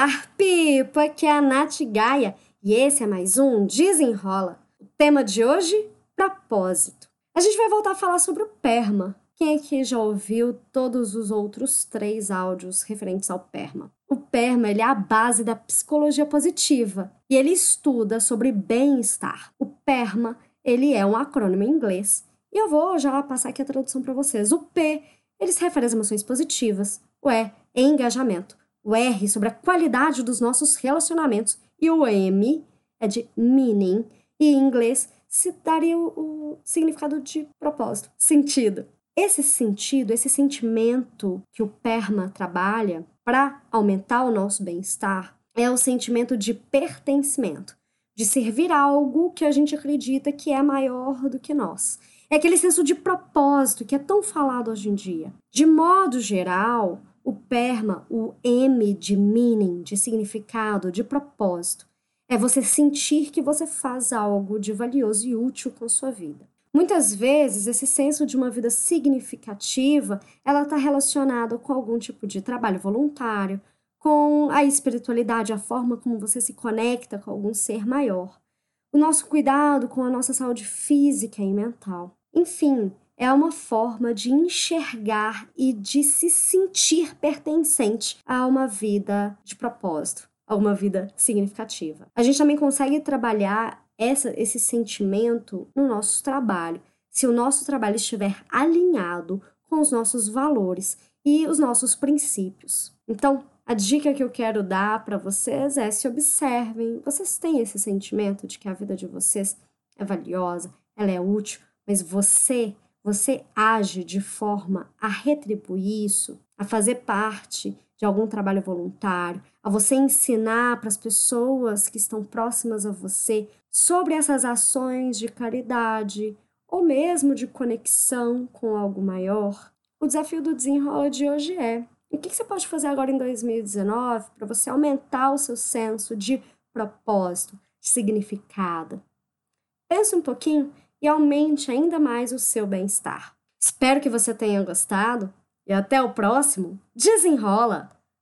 Olá, Pipa! Aqui é a Nath Gaia e esse é mais um Desenrola. O tema de hoje: propósito. A gente vai voltar a falar sobre o PERMA. Quem aqui já ouviu todos os outros três áudios referentes ao PERMA? O PERMA é a base da psicologia positiva e ele estuda sobre bem-estar. O PERMA ele é um acrônimo em inglês e eu vou já passar aqui a tradução para vocês. O P ele se refere às emoções positivas, o E engajamento, o R sobre a qualidade dos nossos relacionamentos e o M é de meaning e em inglês se daria o, o significado de propósito, sentido. Esse sentido, esse sentimento que o PERMA trabalha para aumentar o nosso bem-estar é o sentimento de pertencimento, de servir algo que a gente acredita que é maior do que nós. É aquele senso de propósito que é tão falado hoje em dia. De modo geral, o PERMA, o M de meaning, de significado, de propósito, é você sentir que você faz algo de valioso e útil com sua vida. Muitas vezes, esse senso de uma vida significativa, ela está relacionada com algum tipo de trabalho voluntário, com a espiritualidade, a forma como você se conecta com algum ser maior, o nosso cuidado com a nossa saúde física e mental. Enfim, é uma forma de enxergar e de se sentir pertencente a uma vida de propósito, a uma vida significativa. A gente também consegue trabalhar essa, esse sentimento no nosso trabalho, se o nosso trabalho estiver alinhado com os nossos valores e os nossos princípios. Então, a dica que eu quero dar para vocês é se observem. Vocês têm esse sentimento de que a vida de vocês é valiosa, ela é útil, mas você você age de forma a retribuir isso, a fazer parte de algum trabalho voluntário, a você ensinar para as pessoas que estão próximas a você sobre essas ações de caridade ou mesmo de conexão com algo maior. O desafio do desenrola de hoje é: o que você pode fazer agora em 2019 para você aumentar o seu senso de propósito, de significado? Pense um pouquinho e aumente ainda mais o seu bem-estar. Espero que você tenha gostado e até o próximo Desenrola!